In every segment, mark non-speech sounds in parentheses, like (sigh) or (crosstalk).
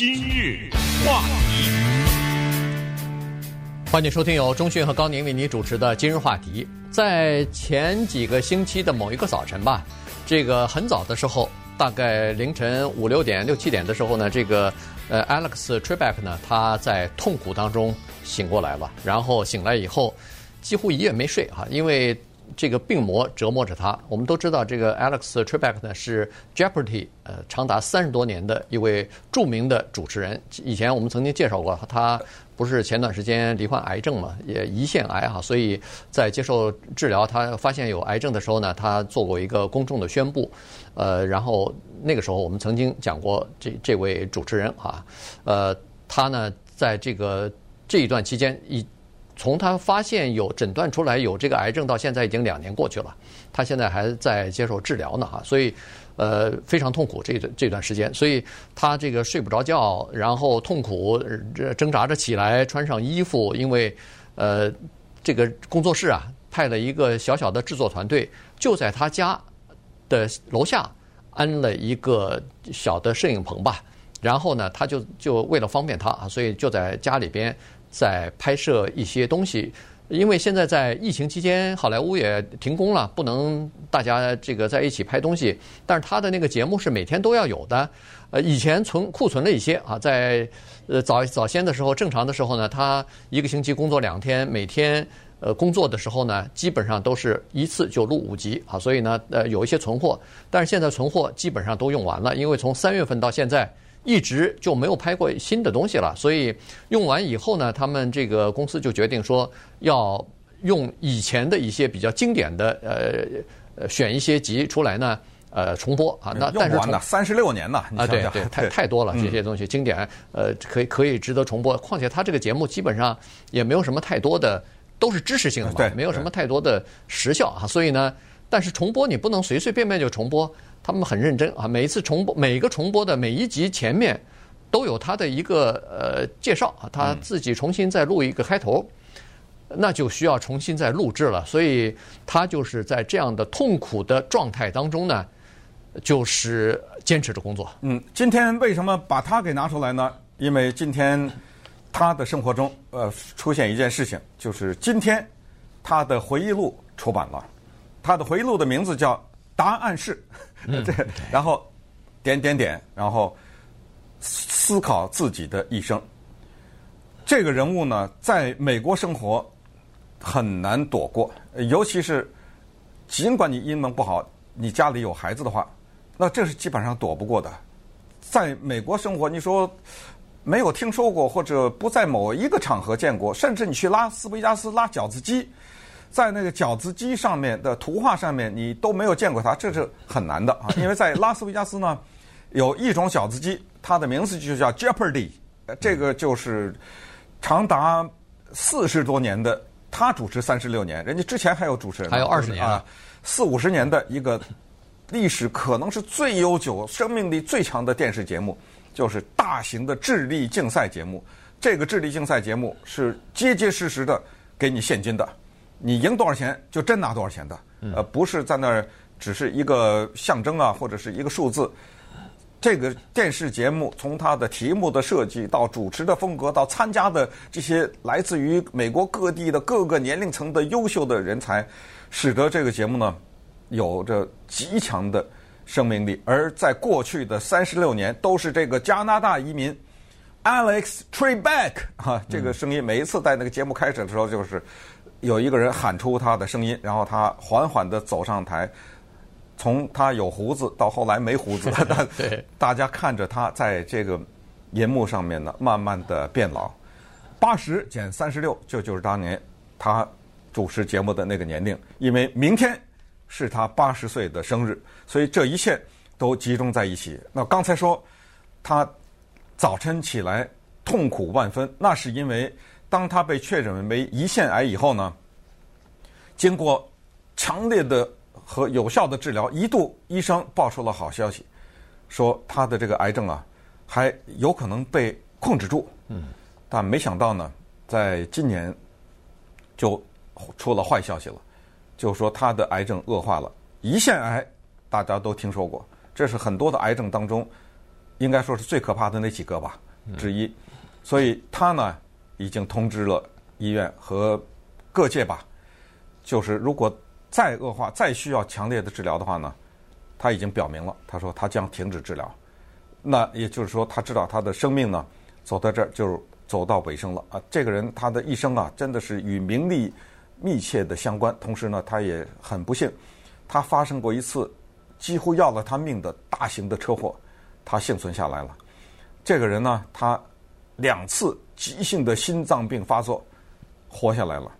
今日话题，欢迎收听由中讯和高宁为你主持的《今日话题》。在前几个星期的某一个早晨吧，这个很早的时候，大概凌晨五六点、六七点的时候呢，这个呃 Alex Trebek 呢，他在痛苦当中醒过来了。然后醒来以后，几乎一夜没睡哈，因为。这个病魔折磨着他。我们都知道，这个 Alex Trebek 呢是 Jeopardy 呃长达三十多年的一位著名的主持人。以前我们曾经介绍过，他不是前段时间罹患癌症嘛，也胰腺癌哈，所以在接受治疗，他发现有癌症的时候呢，他做过一个公众的宣布。呃，然后那个时候我们曾经讲过这这位主持人啊，呃，他呢在这个这一段期间一。从他发现有诊断出来有这个癌症到现在已经两年过去了，他现在还在接受治疗呢哈，所以呃非常痛苦这段这段时间，所以他这个睡不着觉，然后痛苦挣扎着起来穿上衣服，因为呃这个工作室啊派了一个小小的制作团队就在他家的楼下安了一个小的摄影棚吧，然后呢他就就为了方便他啊，所以就在家里边。在拍摄一些东西，因为现在在疫情期间，好莱坞也停工了，不能大家这个在一起拍东西。但是他的那个节目是每天都要有的。呃，以前存库存了一些啊，在呃早早先的时候，正常的时候呢，他一个星期工作两天，每天呃工作的时候呢，基本上都是一次就录五集啊，所以呢，呃有一些存货。但是现在存货基本上都用完了，因为从三月份到现在。一直就没有拍过新的东西了，所以用完以后呢，他们这个公司就决定说要用以前的一些比较经典的呃，选一些集出来呢，呃，重播啊。那但是用完了三十六年了啊，对对，(laughs) 太太多了这些东西经典，呃，可以可以值得重播。况且他这个节目基本上也没有什么太多的，都是知识性的嘛，没有什么太多的时效啊。所以呢，但是重播你不能随随便便就重播。他们很认真啊，每一次重播，每个重播的每一集前面都有他的一个呃介绍啊，他自己重新再录一个开头，那就需要重新再录制了。所以他就是在这样的痛苦的状态当中呢，就是坚持着工作。嗯，今天为什么把他给拿出来呢？因为今天他的生活中呃出现一件事情，就是今天他的回忆录出版了，他的回忆录的名字叫。答案是，(laughs) 这然后点点点，然后思考自己的一生。这个人物呢，在美国生活很难躲过，尤其是尽管你英文不好，你家里有孩子的话，那这是基本上躲不过的。在美国生活，你说没有听说过，或者不在某一个场合见过，甚至你去拉斯维加斯拉饺子机。在那个饺子机上面的图画上面，你都没有见过它，这是很难的啊！因为在拉斯维加斯呢，有一种饺子机，它的名字就叫 Jeopardy，这个就是长达四十多年的，他主持三十六年，人家之前还有主持人，还有二十年啊，四五十年的一个历史，可能是最悠久、生命力最强的电视节目，就是大型的智力竞赛节目。这个智力竞赛节目是结结实实的给你现金的。你赢多少钱就真拿多少钱的，呃，不是在那儿只是一个象征啊，或者是一个数字。这个电视节目从它的题目的设计到主持的风格，到参加的这些来自于美国各地的各个年龄层的优秀的人才，使得这个节目呢有着极强的生命力。而在过去的三十六年，都是这个加拿大移民 Alex Trebek 啊，这个声音每一次在那个节目开始的时候就是。有一个人喊出他的声音，然后他缓缓地走上台，从他有胡子到后来没胡子，(laughs) 对，大家看着他在这个银幕上面呢，慢慢的变老。八十减三十六，这就是当年他主持节目的那个年龄，因为明天是他八十岁的生日，所以这一切都集中在一起。那刚才说他早晨起来痛苦万分，那是因为。当他被确诊为胰腺癌以后呢，经过强烈的和有效的治疗，一度医生报出了好消息，说他的这个癌症啊，还有可能被控制住。嗯，但没想到呢，在今年就出了坏消息了，就说他的癌症恶化了。胰腺癌大家都听说过，这是很多的癌症当中应该说是最可怕的那几个吧。之一，所以他呢已经通知了医院和各界吧，就是如果再恶化、再需要强烈的治疗的话呢，他已经表明了，他说他将停止治疗。那也就是说，他知道他的生命呢走到这儿就走到尾声了啊！这个人他的一生啊，真的是与名利密切的相关。同时呢，他也很不幸，他发生过一次几乎要了他命的大型的车祸，他幸存下来了。这个人呢，他两次急性的心脏病发作，活下来了。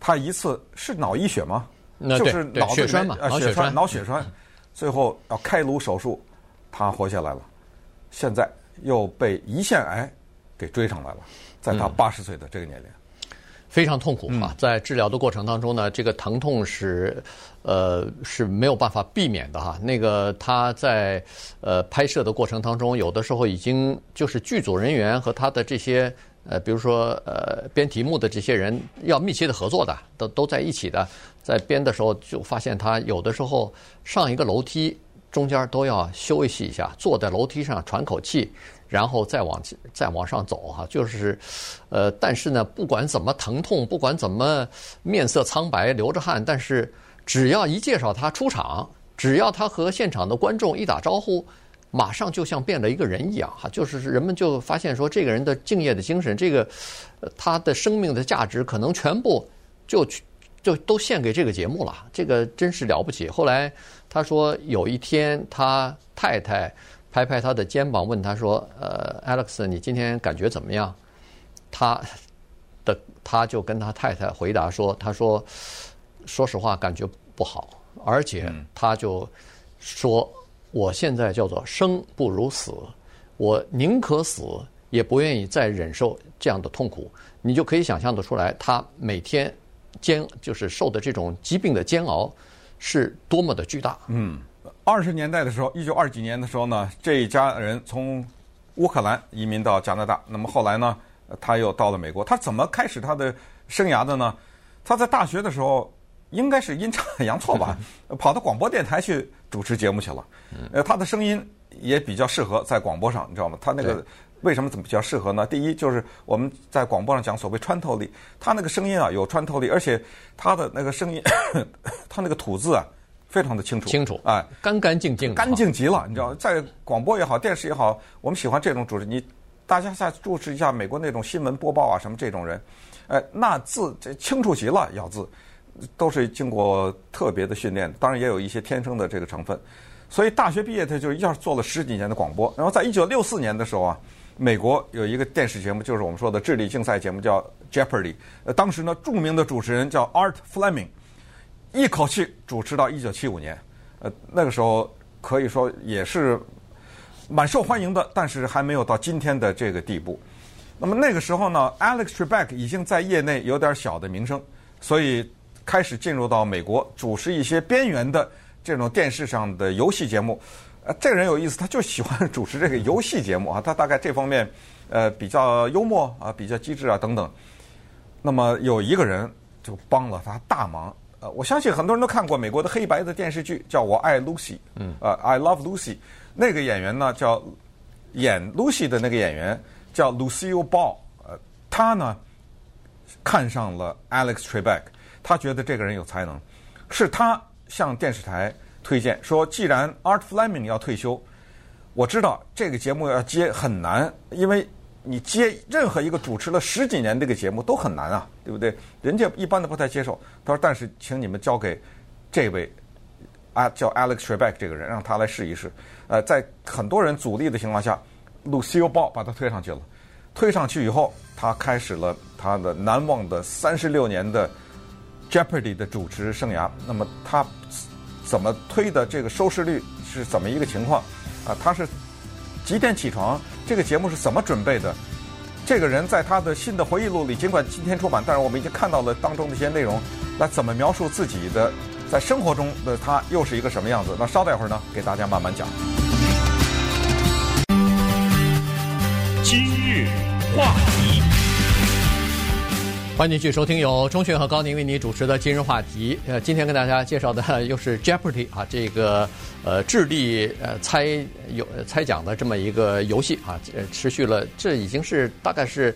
他一次是脑溢血吗？就是脑血栓嘛，啊，血栓，脑血栓，最后要开颅手术，他活下来了。现在又被胰腺癌给追上来了，在他八十岁的这个年龄，嗯，非常痛苦啊！在治疗的过程当中呢，这个疼痛是呃是没有办法避免的哈。那个他在呃拍摄的过程当中，有的时候已经就是剧组人员和他的这些呃，比如说呃编题目的这些人要密切的合作的，都都在一起的，在编的时候就发现他有的时候上一个楼梯。中间都要休息一下，坐在楼梯上喘口气，然后再往再往上走哈。就是，呃，但是呢，不管怎么疼痛，不管怎么面色苍白、流着汗，但是只要一介绍他出场，只要他和现场的观众一打招呼，马上就像变了一个人一样哈。就是人们就发现说，这个人的敬业的精神，这个他的生命的价值，可能全部就就都献给这个节目了。这个真是了不起。后来。他说有一天，他太太拍拍他的肩膀，问他说：“呃，Alex，你今天感觉怎么样？”他的他就跟他太太回答说：“他说，说实话，感觉不好，而且他就说，我现在叫做生不如死，我宁可死，也不愿意再忍受这样的痛苦。你就可以想象得出来，他每天煎就是受的这种疾病的煎熬。”是多么的巨大！嗯，二十年代的时候，一九二几年的时候呢，这一家人从乌克兰移民到加拿大。那么后来呢，他又到了美国。他怎么开始他的生涯的呢？他在大学的时候应该是阴差阳错吧，(laughs) 跑到广播电台去主持节目去了。呃，他的声音也比较适合在广播上，你知道吗？他那个。为什么怎么比较适合呢？第一就是我们在广播上讲所谓穿透力，他那个声音啊有穿透力，而且他的那个声音，(coughs) 他那个吐字啊非常的清楚，清楚，哎，干干净净，干净极了。你知道，在广播也好，电视也好，我们喜欢这种主持。你大家再注视一下美国那种新闻播报啊，什么这种人，哎，那字这清楚极了，咬字都是经过特别的训练，当然也有一些天生的这个成分。所以大学毕业他就一下做了十几年的广播，然后在一九六四年的时候啊。美国有一个电视节目，就是我们说的智力竞赛节目，叫 Jeopardy。呃，当时呢，著名的主持人叫 Art Fleming，一口气主持到一九七五年。呃，那个时候可以说也是蛮受欢迎的，但是还没有到今天的这个地步。那么那个时候呢，Alex Trebek 已经在业内有点小的名声，所以开始进入到美国主持一些边缘的这种电视上的游戏节目。呃，这个人有意思，他就喜欢主持这个游戏节目啊，他大概这方面，呃，比较幽默啊，比较机智啊等等。那么有一个人就帮了他大忙，呃，我相信很多人都看过美国的黑白的电视剧，叫我爱 Lucy，嗯，呃，I Love Lucy，那个演员呢叫演 Lucy 的那个演员叫 Lucille Ball，呃，他呢看上了 Alex Trebek，他觉得这个人有才能，是他向电视台。推荐说，既然 Art Fleming 要退休，我知道这个节目要接很难，因为你接任何一个主持了十几年这个节目都很难啊，对不对？人家一般都不太接受。他说：“但是请你们交给这位啊叫 Alex Trebek 这个人，让他来试一试。”呃，在很多人阻力的情况下，Lucille Ball 把他推上去了。推上去以后，他开始了他的难忘的三十六年的 Jeopardy 的主持生涯。那么他。怎么推的这个收视率是怎么一个情况？啊，他是几点起床？这个节目是怎么准备的？这个人在他的新的回忆录里，尽管今天出版，但是我们已经看到了当中的一些内容。那怎么描述自己的在生活中的他又是一个什么样子？那稍待会儿呢，给大家慢慢讲。今日话题。欢迎继续收听由钟迅和高宁为你主持的今日话题。呃，今天跟大家介绍的 (laughs) 又是 Jeopardy 啊，这个呃智力呃猜有猜奖的这么一个游戏啊，呃持续了，这已经是大概是。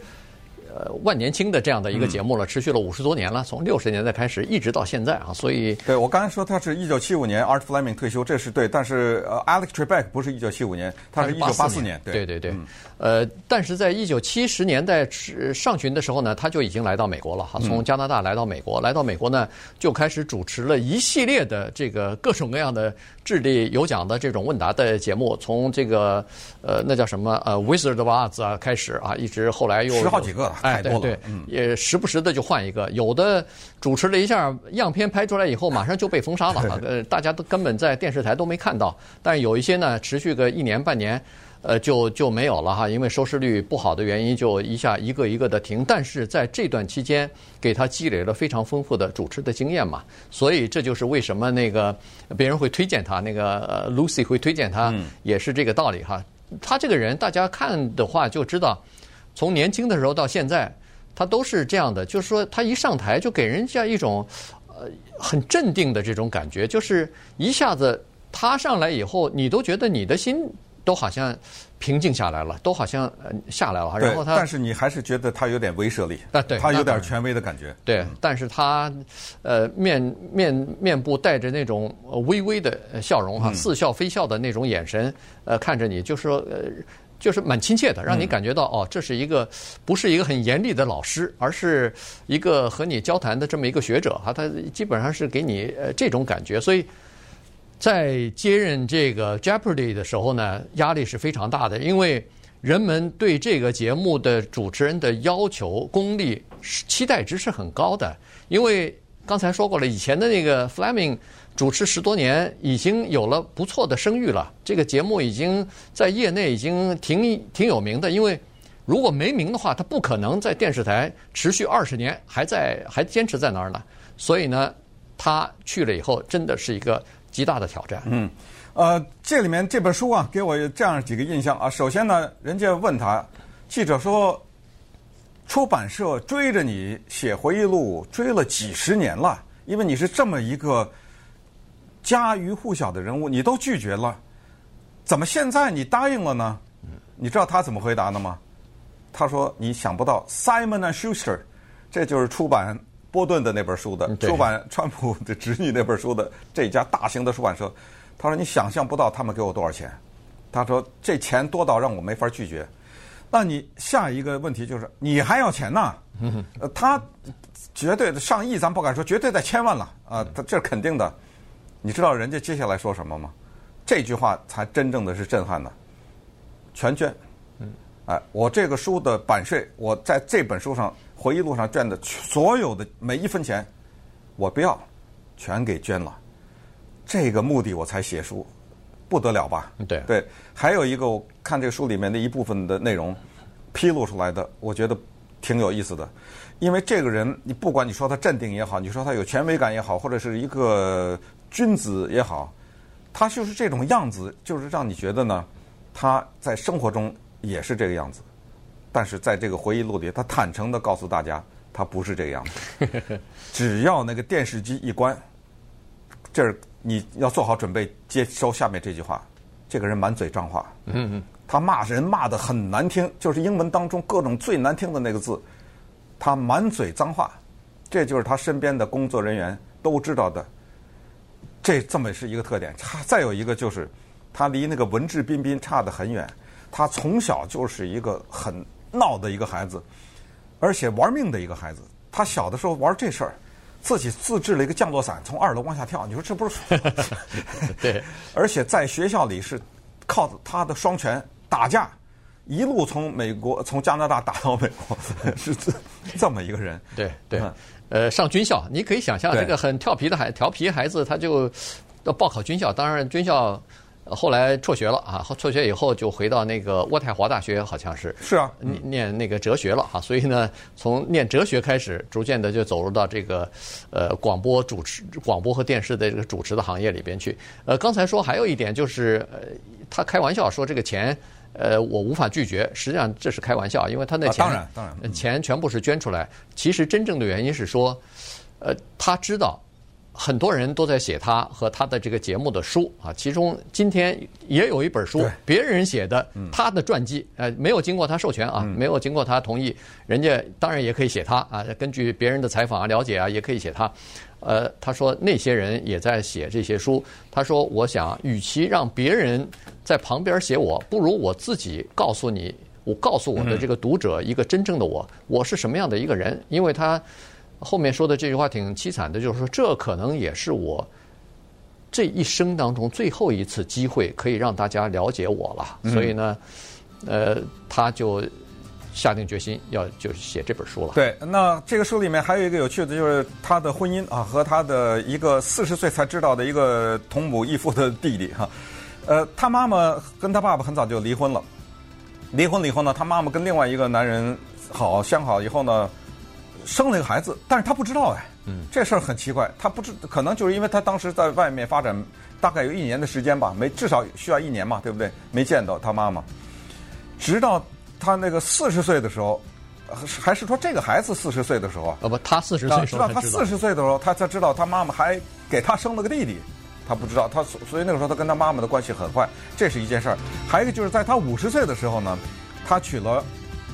呃，万年青的这样的一个节目了，持续了五十多年了，从六十年代开始一直到现在啊，所以对我刚才说他是一九七五年 Art Fleming 退休，这是对，但是呃 Alex Trebek 不是一九七五年，他是一九八四年，对对对，呃，但是在一九七十年代上旬的时候呢，他就已经来到美国了哈，从加拿大来到美国，来到美国呢就开始主持了一系列的这个各种各样的智力有奖的这种问答的节目，从这个呃那叫什么呃 Wizard of Oz 啊开始啊，一直后来又十好几个了。哎，对对，也时不时的就换一个，有的主持了一下样片拍出来以后，马上就被封杀了，呃，大家都根本在电视台都没看到。但有一些呢，持续个一年半年，呃，就就没有了哈，因为收视率不好的原因，就一下一个一个的停。但是在这段期间，给他积累了非常丰富的主持的经验嘛，所以这就是为什么那个别人会推荐他，那个 Lucy 会推荐他，也是这个道理哈。他这个人，大家看的话就知道。从年轻的时候到现在，他都是这样的，就是说他一上台就给人家一种呃很镇定的这种感觉，就是一下子他上来以后，你都觉得你的心都好像平静下来了，都好像呃下来了。然后他，但是你还是觉得他有点威慑力啊，对，他有点权威的感觉。对，但是他呃面面面部带着那种微微的笑容哈，似笑非笑的那种眼神，呃，看着你，就是说呃。就是蛮亲切的，让你感觉到哦，这是一个不是一个很严厉的老师，而是一个和你交谈的这么一个学者哈。他基本上是给你呃这种感觉，所以在接任这个 Jeopardy 的时候呢，压力是非常大的，因为人们对这个节目的主持人的要求功力期待值是很高的，因为刚才说过了，以前的那个 Fleming。主持十多年，已经有了不错的声誉了。这个节目已经在业内已经挺挺有名的。因为如果没名的话，他不可能在电视台持续二十年还在还坚持在那儿呢。所以呢，他去了以后，真的是一个极大的挑战。嗯，呃，这里面这本书啊，给我这样几个印象啊。首先呢，人家问他，记者说，出版社追着你写回忆录追了几十年了，因为你是这么一个。家喻户晓的人物，你都拒绝了，怎么现在你答应了呢？你知道他怎么回答的吗？他说：“你想不到，Simon and Schuster，这就是出版波顿的那本书的，出版 (laughs) 川普的侄女那本书的这家大型的出版社。他说你想象不到他们给我多少钱。他说这钱多到让我没法拒绝。那你下一个问题就是你还要钱呢？呃，他绝对的上亿，咱不敢说，绝对在千万了啊，他这是肯定的。”你知道人家接下来说什么吗？这句话才真正的是震撼的，全捐。嗯，哎，我这个书的版税，我在这本书上回忆录上捐的所有的每一分钱，我不要，全给捐了。这个目的我才写书，不得了吧？对对。还有一个，我看这个书里面的一部分的内容披露出来的，我觉得挺有意思的。因为这个人，你不管你说他镇定也好，你说他有权威感也好，或者是一个。君子也好，他就是这种样子，就是让你觉得呢，他在生活中也是这个样子，但是在这个回忆录里，他坦诚的告诉大家，他不是这个样子。(laughs) 只要那个电视机一关，这儿你要做好准备接收下面这句话。这个人满嘴脏话，嗯嗯，他骂人骂的很难听，就是英文当中各种最难听的那个字，他满嘴脏话，这就是他身边的工作人员都知道的。这这么是一个特点，差再有一个就是，他离那个文质彬彬差得很远。他从小就是一个很闹的一个孩子，而且玩命的一个孩子。他小的时候玩这事儿，自己自制了一个降落伞，从二楼往下跳。你说这不是？(laughs) (laughs) 对。而且在学校里是靠他的双拳打架，一路从美国 (laughs) 从加拿大打到美国，是这这么一个人。对对。嗯呃，上军校，你可以想象这个很调皮的孩调皮孩子，他就要报考军校。当然，军校后来辍学了啊，辍学以后就回到那个渥太华大学，好像是是啊，念念那个哲学了啊。所以呢，从念哲学开始，逐渐的就走入到这个呃广播主持、广播和电视的这个主持的行业里边去。呃，刚才说还有一点就是，呃，他开玩笑说这个钱。呃，我无法拒绝。实际上这是开玩笑，因为他那钱，当然当然，钱全部是捐出来。其实真正的原因是说，呃，他知道很多人都在写他和他的这个节目的书啊，其中今天也有一本书，别人写的他的传记，呃，没有经过他授权啊，没有经过他同意，人家当然也可以写他啊，根据别人的采访啊、了解啊，也可以写他。呃，他说那些人也在写这些书，他说我想，与其让别人在旁边写我，不如我自己告诉你，我告诉我的这个读者一个真正的我，我是什么样的一个人，因为他。后面说的这句话挺凄惨的，就是说这可能也是我这一生当中最后一次机会，可以让大家了解我了。嗯、所以呢，呃，他就下定决心要就写这本书了。对，那这个书里面还有一个有趣的，就是他的婚姻啊，和他的一个四十岁才知道的一个同母异父的弟弟哈。呃，他妈妈跟他爸爸很早就离婚了，离婚了以后呢，他妈妈跟另外一个男人好相好以后呢。生了一个孩子，但是他不知道哎，嗯，这事儿很奇怪，他不知可能就是因为他当时在外面发展，大概有一年的时间吧，没至少需要一年嘛，对不对？没见到他妈妈，直到他那个四十岁的时候，还是说这个孩子四十岁的时候啊？哦不，他四十岁知道他四十岁的时候，他才知道他妈妈还给他生了个弟弟，他不知道，他所以那个时候他跟他妈妈的关系很坏，这是一件事儿。还有一个就是在他五十岁的时候呢，他娶了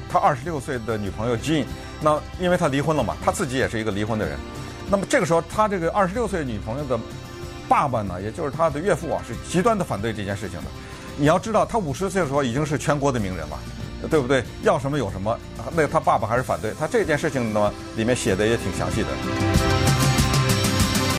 他二十六岁的女朋友 Jean。那因为他离婚了嘛，他自己也是一个离婚的人。那么这个时候，他这个二十六岁女朋友的爸爸呢，也就是他的岳父啊，是极端的反对这件事情的。你要知道，他五十岁的时候已经是全国的名人了，对不对？要什么有什么。那他爸爸还是反对他这件事情呢，里面写的也挺详细的。